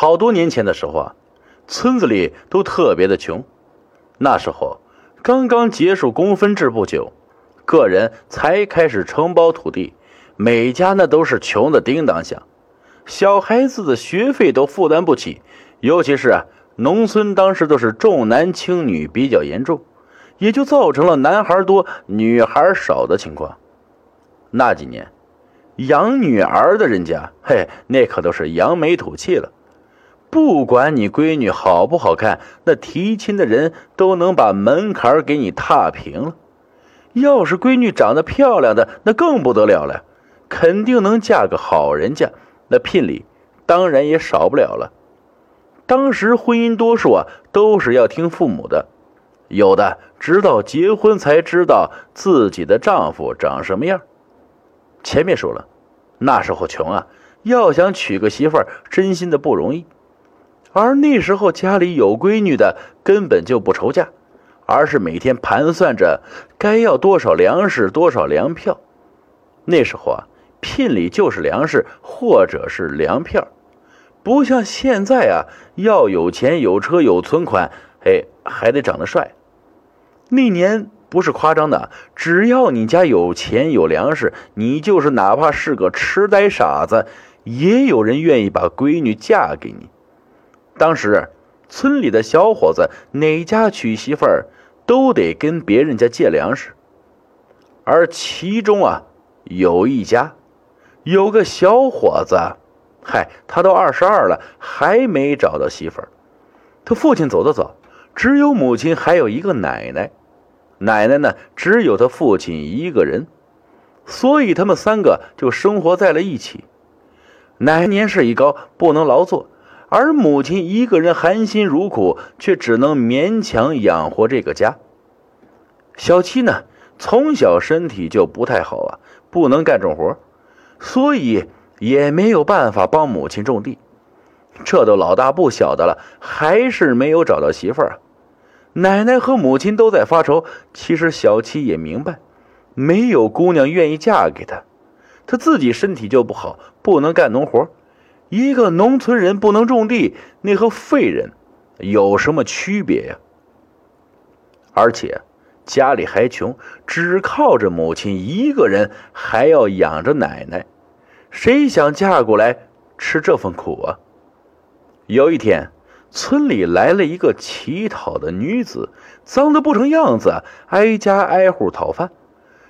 好多年前的时候啊，村子里都特别的穷。那时候刚刚结束公分制不久，个人才开始承包土地，每家那都是穷的叮当响，小孩子的学费都负担不起。尤其是啊，农村当时都是重男轻女比较严重，也就造成了男孩多、女孩少的情况。那几年，养女儿的人家，嘿，那可都是扬眉吐气了。不管你闺女好不好看，那提亲的人都能把门槛给你踏平了。要是闺女长得漂亮的，那更不得了了，肯定能嫁个好人家，那聘礼当然也少不了了。当时婚姻多数啊都是要听父母的，有的直到结婚才知道自己的丈夫长什么样。前面说了，那时候穷啊，要想娶个媳妇儿，真心的不容易。而那时候家里有闺女的根本就不愁嫁，而是每天盘算着该要多少粮食、多少粮票。那时候啊，聘礼就是粮食或者是粮票，不像现在啊，要有钱、有车、有存款，哎，还得长得帅。那年不是夸张的，只要你家有钱有粮食，你就是哪怕是个痴呆傻子，也有人愿意把闺女嫁给你。当时，村里的小伙子哪家娶媳妇儿，都得跟别人家借粮食。而其中啊，有一家，有个小伙子，嗨，他都二十二了，还没找到媳妇儿。他父亲走得早，只有母亲还有一个奶奶。奶奶呢，只有他父亲一个人，所以他们三个就生活在了一起。奶奶年事已高，不能劳作。而母亲一个人含辛茹苦，却只能勉强养活这个家。小七呢，从小身体就不太好啊，不能干重活，所以也没有办法帮母亲种地。这都老大不小的了，还是没有找到媳妇儿啊！奶奶和母亲都在发愁。其实小七也明白，没有姑娘愿意嫁给他，他自己身体就不好，不能干农活。一个农村人不能种地，那和废人有什么区别呀？而且家里还穷，只靠着母亲一个人，还要养着奶奶，谁想嫁过来吃这份苦啊？有一天，村里来了一个乞讨的女子，脏得不成样子，挨家挨户讨饭。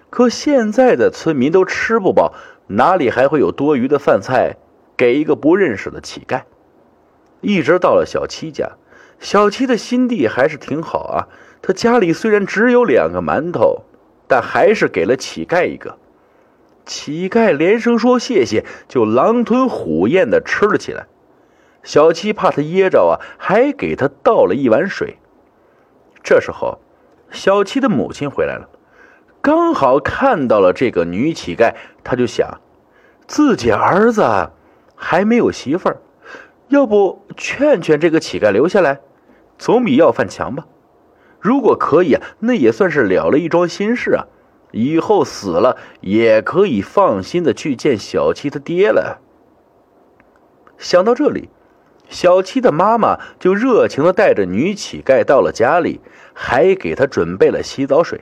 可现在的村民都吃不饱，哪里还会有多余的饭菜？给一个不认识的乞丐，一直到了小七家，小七的心地还是挺好啊。他家里虽然只有两个馒头，但还是给了乞丐一个。乞丐连声说谢谢，就狼吞虎咽的吃了起来。小七怕他噎着啊，还给他倒了一碗水。这时候，小七的母亲回来了，刚好看到了这个女乞丐，他就想，自己儿子。还没有媳妇儿，要不劝劝这个乞丐留下来，总比要饭强吧？如果可以啊，那也算是了了一桩心事啊。以后死了也可以放心的去见小七他爹了。想到这里，小七的妈妈就热情的带着女乞丐到了家里，还给他准备了洗澡水。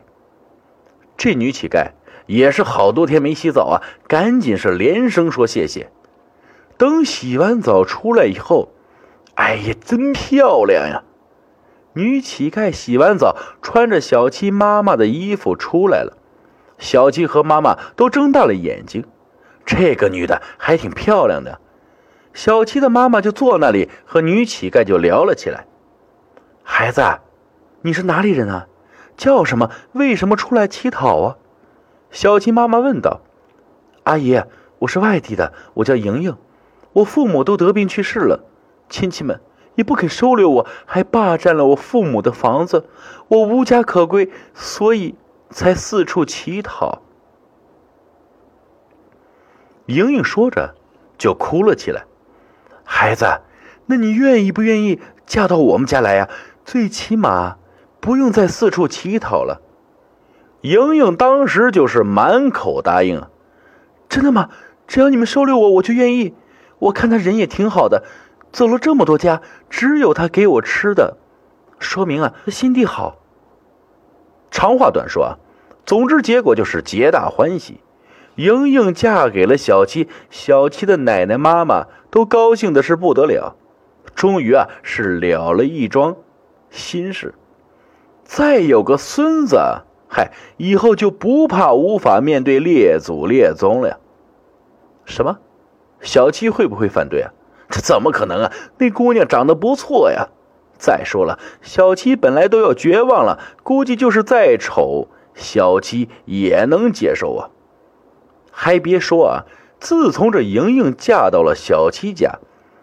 这女乞丐也是好多天没洗澡啊，赶紧是连声说谢谢。等洗完澡出来以后，哎呀，真漂亮呀！女乞丐洗完澡，穿着小七妈妈的衣服出来了。小七和妈妈都睁大了眼睛，这个女的还挺漂亮的。小七的妈妈就坐那里和女乞丐就聊了起来。孩子，你是哪里人啊？叫什么？为什么出来乞讨啊？小七妈妈问道。阿姨，我是外地的，我叫莹莹。我父母都得病去世了，亲戚们也不肯收留我，还霸占了我父母的房子，我无家可归，所以才四处乞讨。莹莹说着，就哭了起来。孩子，那你愿意不愿意嫁到我们家来呀？最起码不用再四处乞讨了。莹莹当时就是满口答应！真的吗？只要你们收留我，我就愿意。我看他人也挺好的，走了这么多家，只有他给我吃的，说明啊，他心地好。长话短说啊，总之结果就是皆大欢喜。莹莹嫁给了小七，小七的奶奶妈妈都高兴的是不得了，终于啊是了了一桩心事。再有个孙子，嗨，以后就不怕无法面对列祖列宗了呀。什么？小七会不会反对啊？这怎么可能啊？那姑娘长得不错呀。再说了，小七本来都要绝望了，估计就是再丑，小七也能接受啊。还别说啊，自从这莹莹嫁到了小七家，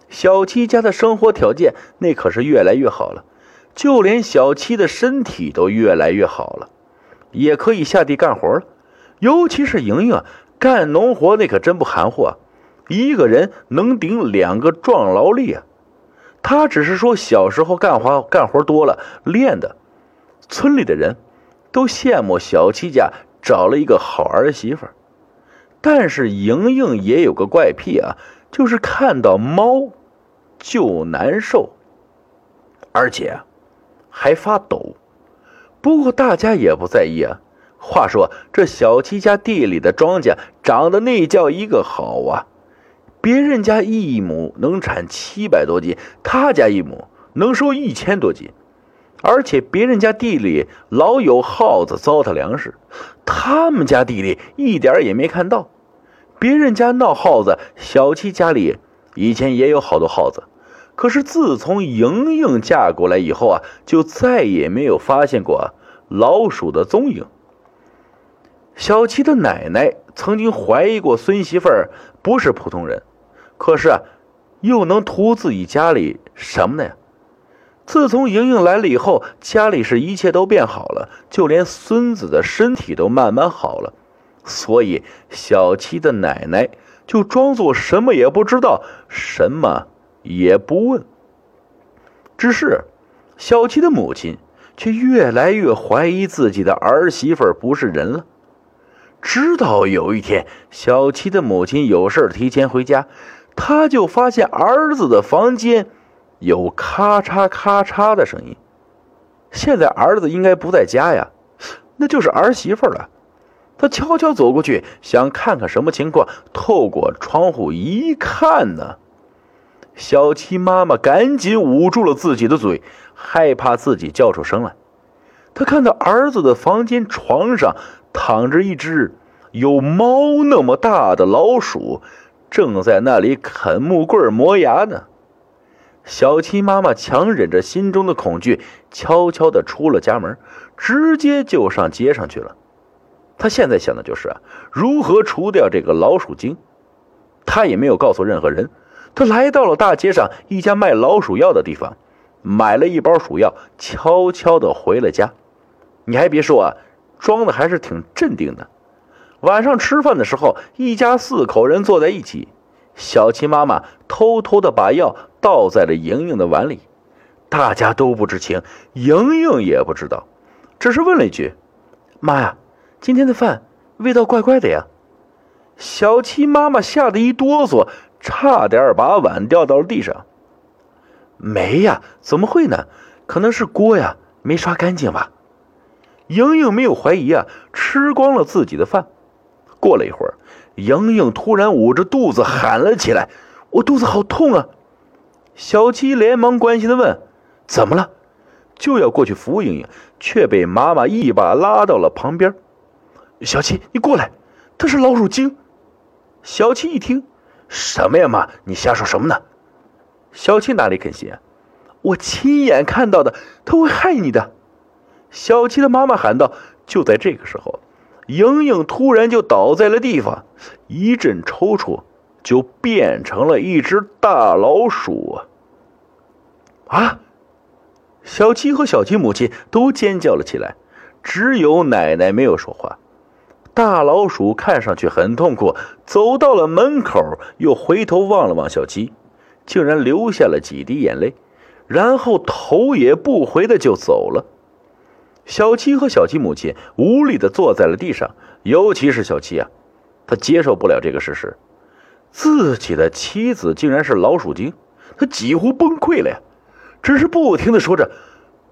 小七家的生活条件那可是越来越好了，就连小七的身体都越来越好了，也可以下地干活了。尤其是莹莹啊干农活那可真不含糊啊，一个人能顶两个壮劳力啊。他只是说小时候干活干活多了练的，村里的人都羡慕小七家找了一个好儿媳妇。但是莹莹也有个怪癖啊，就是看到猫就难受，而且还发抖。不过大家也不在意啊。话说这小七家地里的庄稼长得那叫一个好啊。别人家一亩能产七百多斤，他家一亩能收一千多斤，而且别人家地里老有耗子糟蹋粮食，他们家地里一点也没看到。别人家闹耗子，小七家里以前也有好多耗子，可是自从莹莹嫁过来以后啊，就再也没有发现过老鼠的踪影。小七的奶奶曾经怀疑过孙媳妇儿不是普通人。可是，又能图自己家里什么呢呀？自从莹莹来了以后，家里是一切都变好了，就连孙子的身体都慢慢好了。所以小七的奶奶就装作什么也不知道，什么也不问。只是小七的母亲却越来越怀疑自己的儿媳妇不是人了。直到有一天，小七的母亲有事提前回家。他就发现儿子的房间有咔嚓咔嚓的声音。现在儿子应该不在家呀，那就是儿媳妇了。他悄悄走过去，想看看什么情况。透过窗户一看呢，小七妈妈赶紧捂住了自己的嘴，害怕自己叫出声来。他看到儿子的房间床上躺着一只有猫那么大的老鼠。正在那里啃木棍磨牙呢，小七妈妈强忍着心中的恐惧，悄悄地出了家门，直接就上街上去了。她现在想的就是啊，如何除掉这个老鼠精。她也没有告诉任何人。她来到了大街上一家卖老鼠药的地方，买了一包鼠药，悄悄地回了家。你还别说啊，装的还是挺镇定的。晚上吃饭的时候，一家四口人坐在一起。小七妈妈偷偷的把药倒在了莹莹的碗里，大家都不知情，莹莹也不知道，只是问了一句：“妈呀，今天的饭味道怪怪的呀！”小七妈妈吓得一哆嗦，差点把碗掉到了地上。没呀，怎么会呢？可能是锅呀没刷干净吧。莹莹没有怀疑啊，吃光了自己的饭。过了一会儿，莹莹突然捂着肚子喊了起来：“我肚子好痛啊！”小七连忙关心的问：“怎么了？”就要过去扶莹莹，却被妈妈一把拉到了旁边。“小七，你过来，他是老鼠精。”小七一听：“什么呀，妈？你瞎说什么呢？”小七哪里肯信啊？我亲眼看到的，他会害你的。”小七的妈妈喊道。就在这个时候。莹莹突然就倒在了地方，一阵抽搐，就变成了一只大老鼠啊！啊！小七和小七母亲都尖叫了起来，只有奶奶没有说话。大老鼠看上去很痛苦，走到了门口，又回头望了望小七，竟然流下了几滴眼泪，然后头也不回的就走了。小七和小七母亲无力的坐在了地上，尤其是小七啊，他接受不了这个事实，自己的妻子竟然是老鼠精，他几乎崩溃了呀，只是不停的说着：“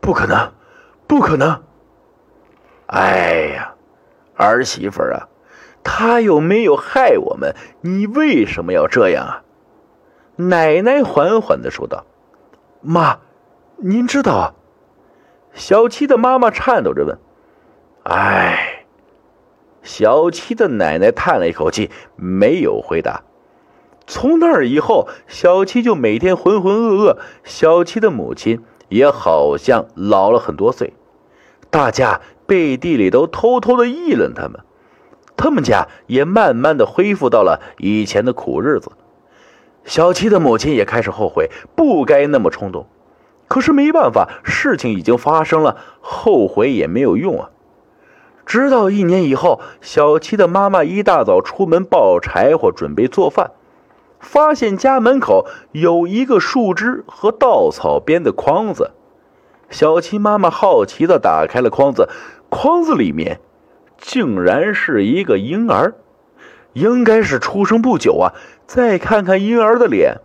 不可能，不可能。”哎呀，儿媳妇啊，他又没有害我们，你为什么要这样啊？奶奶缓缓的说道：“妈，您知道啊？”小七的妈妈颤抖着问：“哎。”小七的奶奶叹了一口气，没有回答。从那儿以后，小七就每天浑浑噩噩。小七的母亲也好像老了很多岁，大家背地里都偷偷的议论他们。他们家也慢慢的恢复到了以前的苦日子。小七的母亲也开始后悔，不该那么冲动。可是没办法，事情已经发生了，后悔也没有用啊。直到一年以后，小七的妈妈一大早出门抱柴火，准备做饭。发现家门口有一个树枝和稻草编的筐子，小七妈妈好奇的打开了筐子，筐子里面竟然是一个婴儿，应该是出生不久啊。再看看婴儿的脸，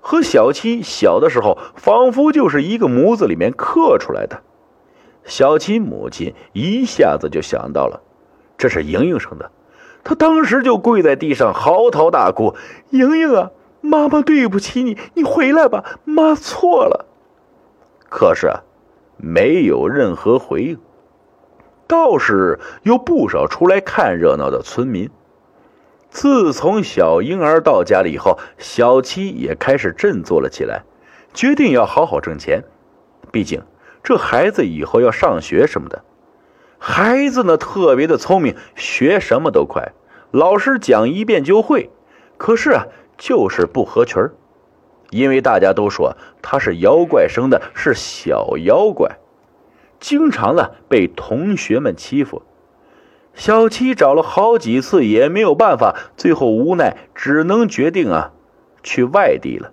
和小七小的时候仿佛就是一个模子里面刻出来的。小七母亲一下子就想到了，这是莹莹生的。她当时就跪在地上嚎啕大哭：“莹莹啊，妈妈对不起你，你回来吧，妈错了。”可是啊，没有任何回应。倒是有不少出来看热闹的村民。自从小婴儿到家了以后，小七也开始振作了起来，决定要好好挣钱。毕竟这孩子以后要上学什么的。孩子呢，特别的聪明，学什么都快。老师讲一遍就会，可是啊，就是不合群，因为大家都说他是妖怪生的，是小妖怪，经常呢被同学们欺负。小七找了好几次也没有办法，最后无奈只能决定啊，去外地了，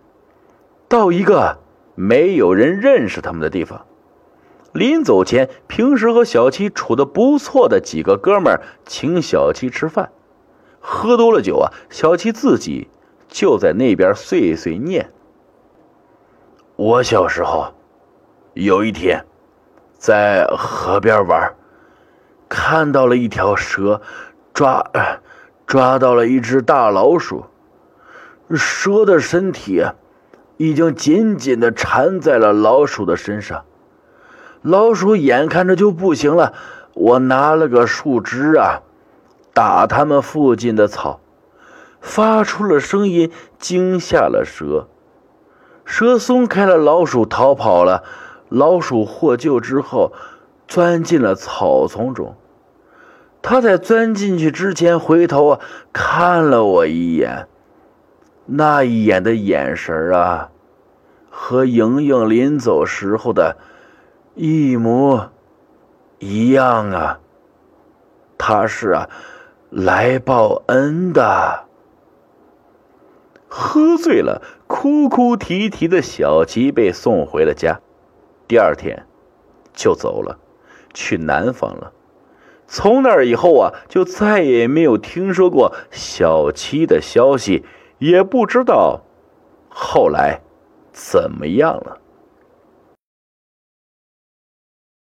到一个没有人认识他们的地方。临走前，平时和小七处的不错的几个哥们请小七吃饭，喝多了酒啊，小七自己就在那边碎碎念。我小时候，有一天在河边玩，看到了一条蛇，抓抓到了一只大老鼠，蛇的身体已经紧紧的缠在了老鼠的身上。老鼠眼看着就不行了，我拿了个树枝啊，打他们附近的草，发出了声音，惊吓了蛇。蛇松开了老鼠，逃跑了。老鼠获救之后，钻进了草丛中。他在钻进去之前，回头啊看了我一眼，那一眼的眼神啊，和莹莹临走时候的。一模一样啊！他是啊，来报恩的。喝醉了，哭哭啼啼的小吉被送回了家，第二天就走了，去南方了。从那以后啊，就再也没有听说过小七的消息，也不知道后来怎么样了。